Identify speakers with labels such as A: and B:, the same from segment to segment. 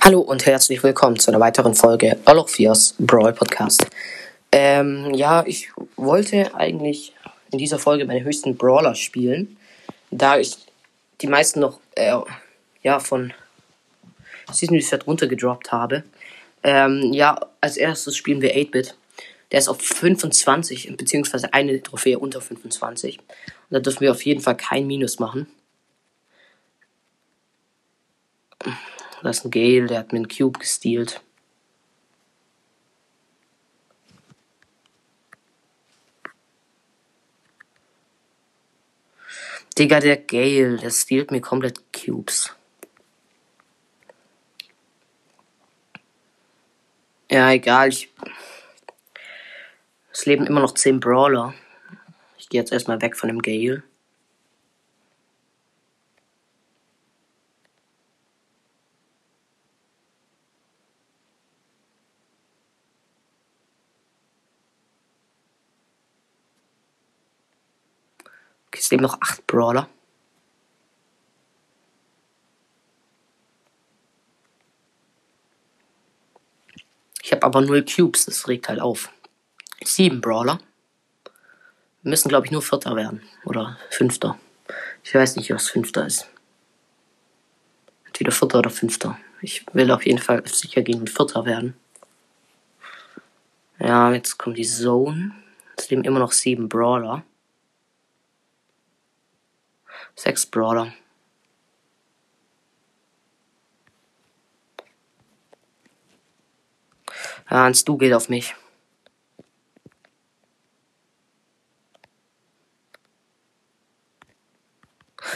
A: Hallo und herzlich willkommen zu einer weiteren Folge All of Fears Brawl Podcast. Ähm, ja, ich wollte eigentlich in dieser Folge meine höchsten Brawler spielen, da ich die meisten noch, äh, ja, von Season Reset runtergedroppt habe. Ähm, ja, als erstes spielen wir 8-Bit. Der ist auf 25, beziehungsweise eine Trophäe unter 25. Und da dürfen wir auf jeden Fall kein Minus machen. Das ist ein Gale, der hat mir einen Cube gestealt. Digga, der Gale, der stealt mir komplett Cubes. Ja, egal, ich. Es leben immer noch 10 Brawler. Ich gehe jetzt erstmal weg von dem Gale. Es leben noch 8 Brawler. Ich habe aber 0 Cubes, das regt halt auf. 7 Brawler. Wir müssen, glaube ich, nur Vierter werden. Oder Fünfter. Ich weiß nicht, was Fünfter ist. Entweder Vierter oder Fünfter. Ich will auf jeden Fall sicher gehen und Vierter werden. Ja, jetzt kommt die Zone. Es leben immer noch 7 Brawler. 6 Brawler. Ja, ein Stu geht auf mich.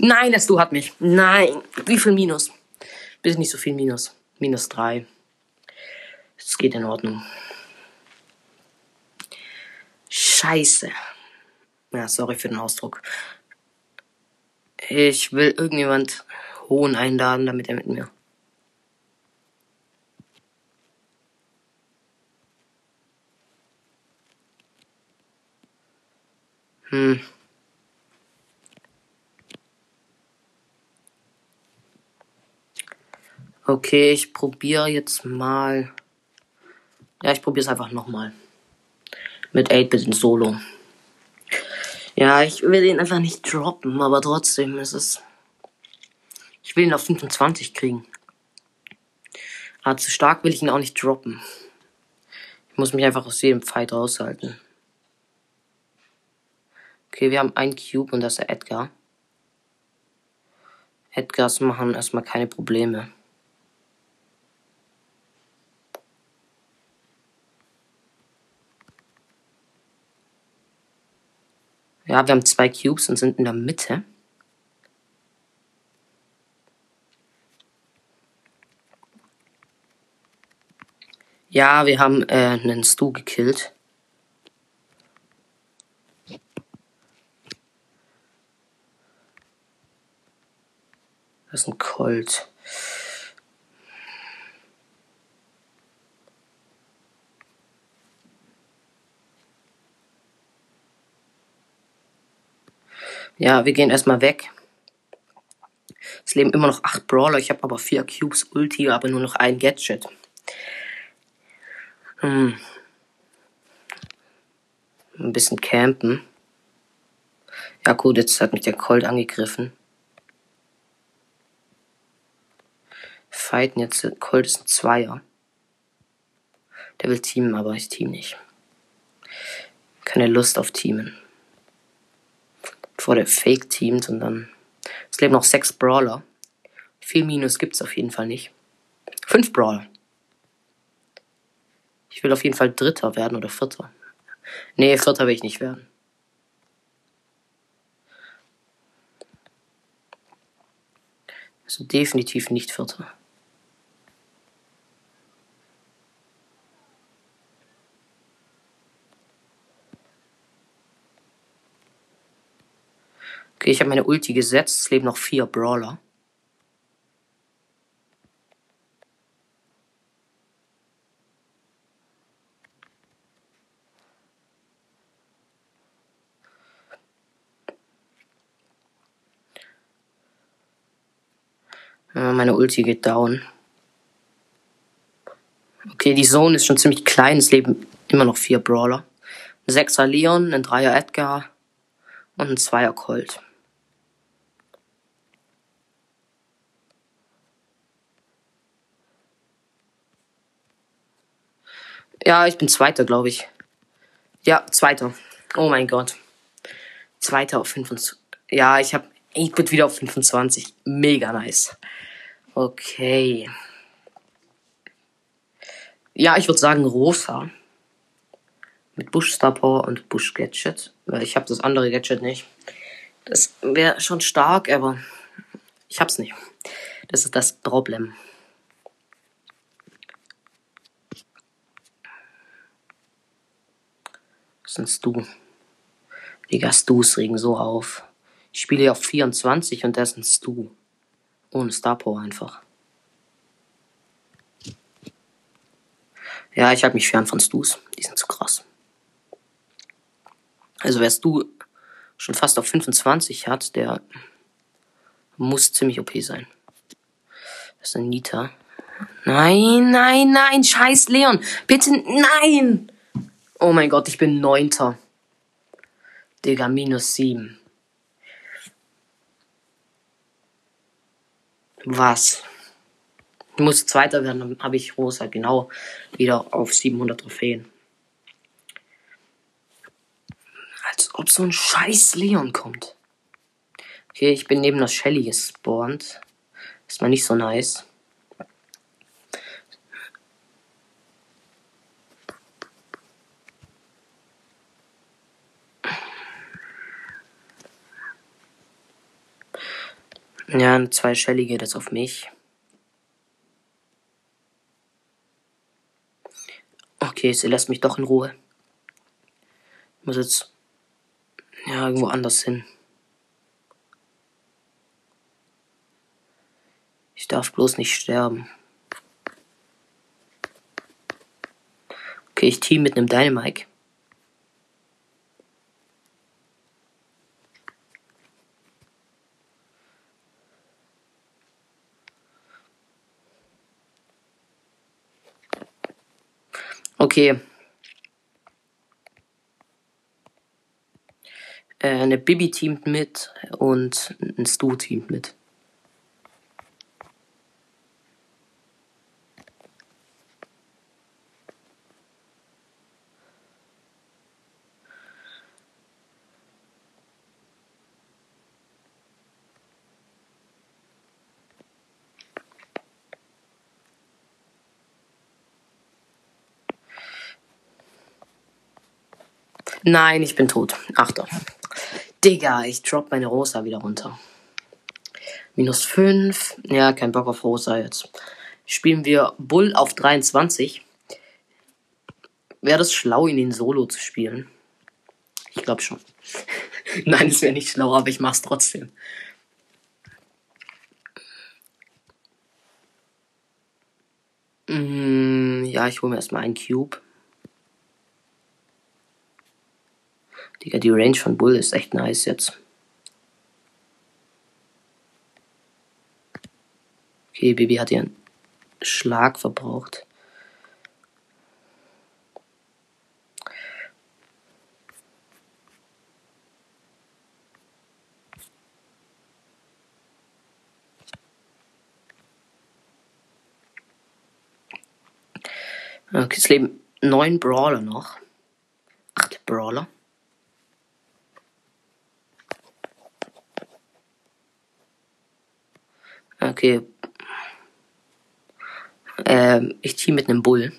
A: Nein, der Stu hat mich. Nein. Wie viel Minus? Bitte nicht so viel Minus. Minus 3. Es geht in Ordnung. Scheiße. Ja, sorry für den Ausdruck. Ich will irgendjemand Hohn einladen, damit er mit mir. Hm. Okay, ich probiere jetzt mal. Ja, ich probiere es einfach nochmal. Mit 8-Bit in Solo. Ja, ich will ihn einfach nicht droppen, aber trotzdem ist es. Ich will ihn auf 25 kriegen. Aber zu stark will ich ihn auch nicht droppen. Ich muss mich einfach aus jedem Fight raushalten. Okay, wir haben einen Cube und das ist der Edgar. Edgars machen erstmal keine Probleme. Ja, wir haben zwei Cubes und sind in der Mitte. Ja, wir haben äh, einen Stu gekillt. Das ist ein Colt. Ja, wir gehen erstmal weg. Es leben immer noch acht Brawler. Ich habe aber vier Cubes Ulti, aber nur noch ein Gadget. Hm. Ein bisschen campen. Ja gut, jetzt hat mich der Colt angegriffen. Fighten jetzt. Colt ist ein Zweier. Der will teamen, aber ich team nicht. Keine Lust auf Teamen. Bevor der Fake teamt und dann. Es leben noch sechs Brawler. Viel Minus gibt's auf jeden Fall nicht. Fünf Brawler. Ich will auf jeden Fall Dritter werden oder Vierter. Nee, Vierter will ich nicht werden. Also definitiv nicht Vierter. Okay, ich habe meine Ulti gesetzt. Es leben noch vier Brawler. Meine Ulti geht down. Okay, die Zone ist schon ziemlich klein. Es leben immer noch vier Brawler. Ein Sechser Leon, ein Dreier Edgar und ein Zweier Colt. Ja, ich bin Zweiter, glaube ich. Ja, Zweiter. Oh mein Gott. Zweiter auf 25. Ja, ich habe ich bin wieder auf 25. Mega nice. Okay. Ja, ich würde sagen rosa. Mit Bush Star Power und Bush Gadget. Weil ich habe das andere Gadget nicht. Das wäre schon stark, aber ich hab's nicht. Das ist das Problem. Sind du? Digga, Stus regen so auf. Ich spiele ja auf 24 und der ist ein Stu. Ohne Star Power einfach. Ja, ich halte mich fern von Stus. Die sind zu krass. Also wer Stu schon fast auf 25 hat, der muss ziemlich OP sein. Das ist ein Nita. Nein, nein, nein, scheiß Leon. Bitte, nein! Oh mein Gott, ich bin Neunter. Digga, minus sieben. Was? Ich muss Zweiter werden, dann habe ich Rosa genau wieder auf 700 Trophäen. Als ob so ein scheiß Leon kommt. Okay, ich bin neben der Shelly gespawnt. Ist mal nicht so nice. Ja, eine zwei Shelly geht jetzt auf mich. Okay, sie lässt mich doch in Ruhe. Ich muss jetzt ja irgendwo anders hin. Ich darf bloß nicht sterben. Okay, ich team mit einem Dynamike. Okay. Äh, eine Bibi teamt mit und ein Stu teamt mit. Nein, ich bin tot. Achter. Digga, ich drop meine Rosa wieder runter. Minus 5. Ja, kein Bock auf Rosa jetzt. Spielen wir Bull auf 23. Wäre das schlau, ihn in Solo zu spielen? Ich glaube schon. Nein, es wäre nicht schlau, aber ich mach's trotzdem. Mm, ja, ich hole mir erstmal einen Cube. Digga, die Range von Bull ist echt nice jetzt. Okay, Baby hat ihren Schlag verbraucht. Okay, es leben neun Brawler noch. Acht Brawler. Okay. Ähm, ich team mit einem Bull.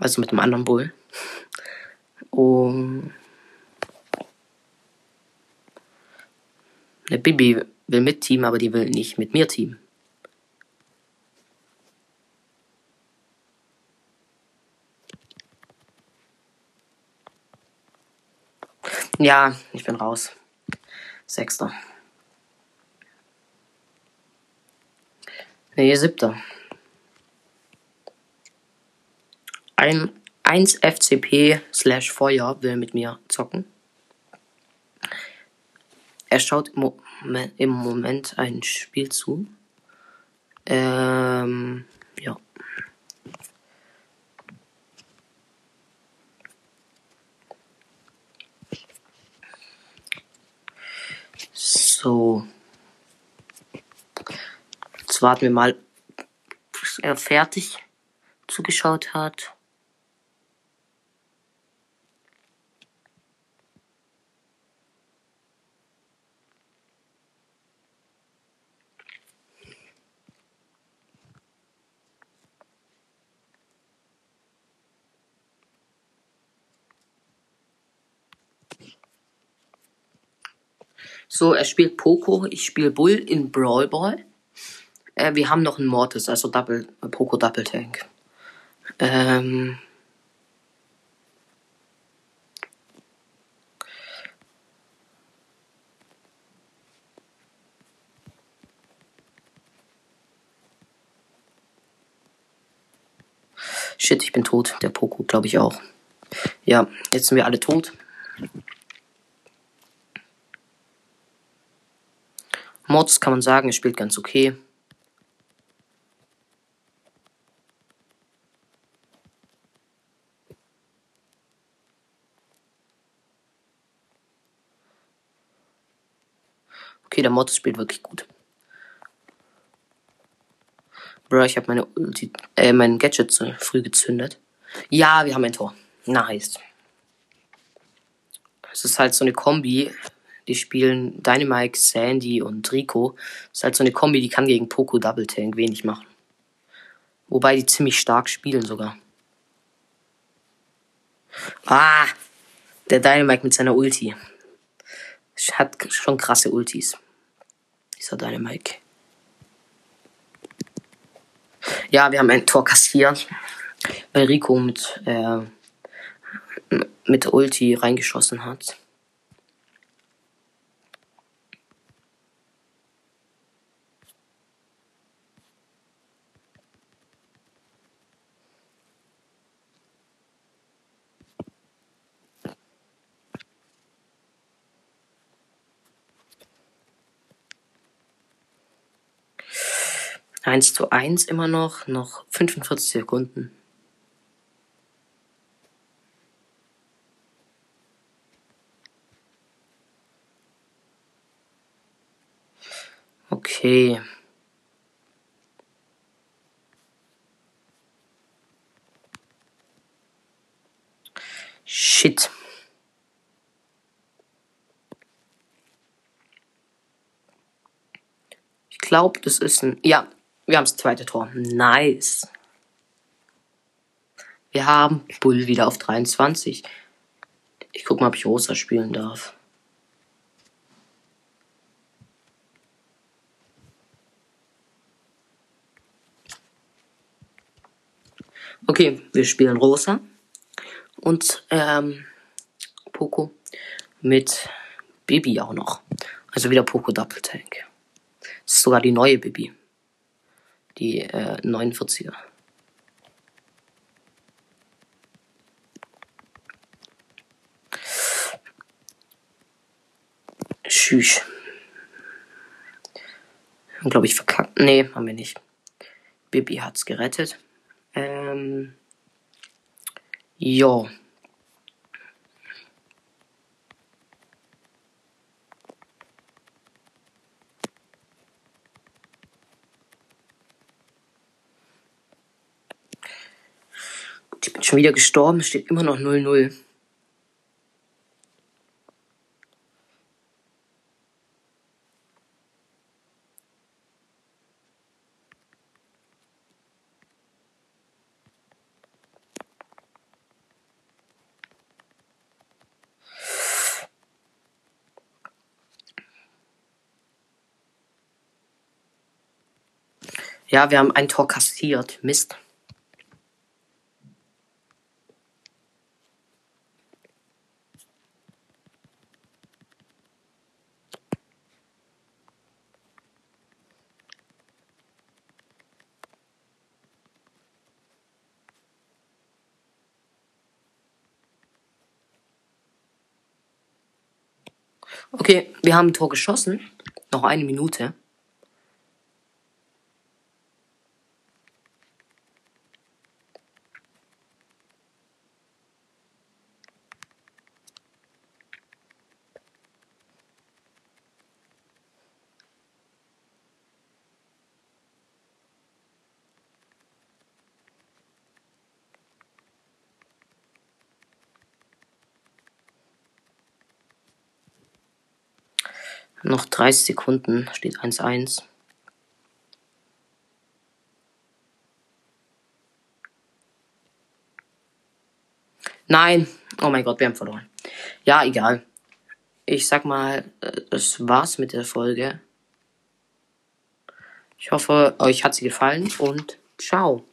A: Also mit einem anderen Bull. Um. Eine Bibi will mit Team, aber die will nicht mit mir Team. Ja, ich bin raus. Sechster. Nee, siebter. Ein 1FCP slash Feuer will mit mir zocken. Er schaut im, Mo im Moment ein Spiel zu. Ähm, ja. So. Jetzt warten wir mal, bis er fertig zugeschaut hat. So, er spielt Poco, ich spiele Bull in Brawl Ball. Äh, wir haben noch einen Mortis, also Double, Poco Double Tank. Ähm. Shit, ich bin tot. Der Poco, glaube ich auch. Ja, jetzt sind wir alle tot. Mortis kann man sagen, er spielt ganz okay. Okay, der Mortis spielt wirklich gut. Bro, ich habe meine Ulti, äh, mein Gadget zu früh gezündet. Ja, wir haben ein Tor. Nice. Es ist halt so eine Kombi. Die spielen Dynamite, Sandy und Rico. Es ist halt so eine Kombi, die kann gegen Poco Double Tank wenig machen. Wobei die ziemlich stark spielen sogar. Ah! Der Dynamite mit seiner Ulti. Hat schon krasse Ultis. Dieser Dynamite. Ja, wir haben ein Tor kassiert. Weil Rico mit, äh, mit Ulti reingeschossen hat. Eins zu eins immer noch, noch 45 Sekunden. Okay. Shit. Ich glaube, das ist ein. Ja, wir haben das zweite Tor. Nice. Wir haben Bull wieder auf 23. Ich guck mal, ob ich Rosa spielen darf. Okay, wir spielen Rosa und ähm, Poco mit Bibi auch noch. Also wieder Poco Double Tank. Das ist sogar die neue Bibi. Die äh, 49er. Tschüss. Glaube ich verkackt. Nee, haben wir nicht. Bibi hat's gerettet. Ähm. Jo. Ich bin schon wieder gestorben, es steht immer noch 0-0. Ja, wir haben ein Tor kassiert. Mist. Okay, wir haben ein Tor geschossen. Noch eine Minute. Noch 30 Sekunden, steht 1-1. Nein. Oh mein Gott, wir haben verloren. Ja, egal. Ich sag mal, das war's mit der Folge. Ich hoffe, euch hat sie gefallen und ciao.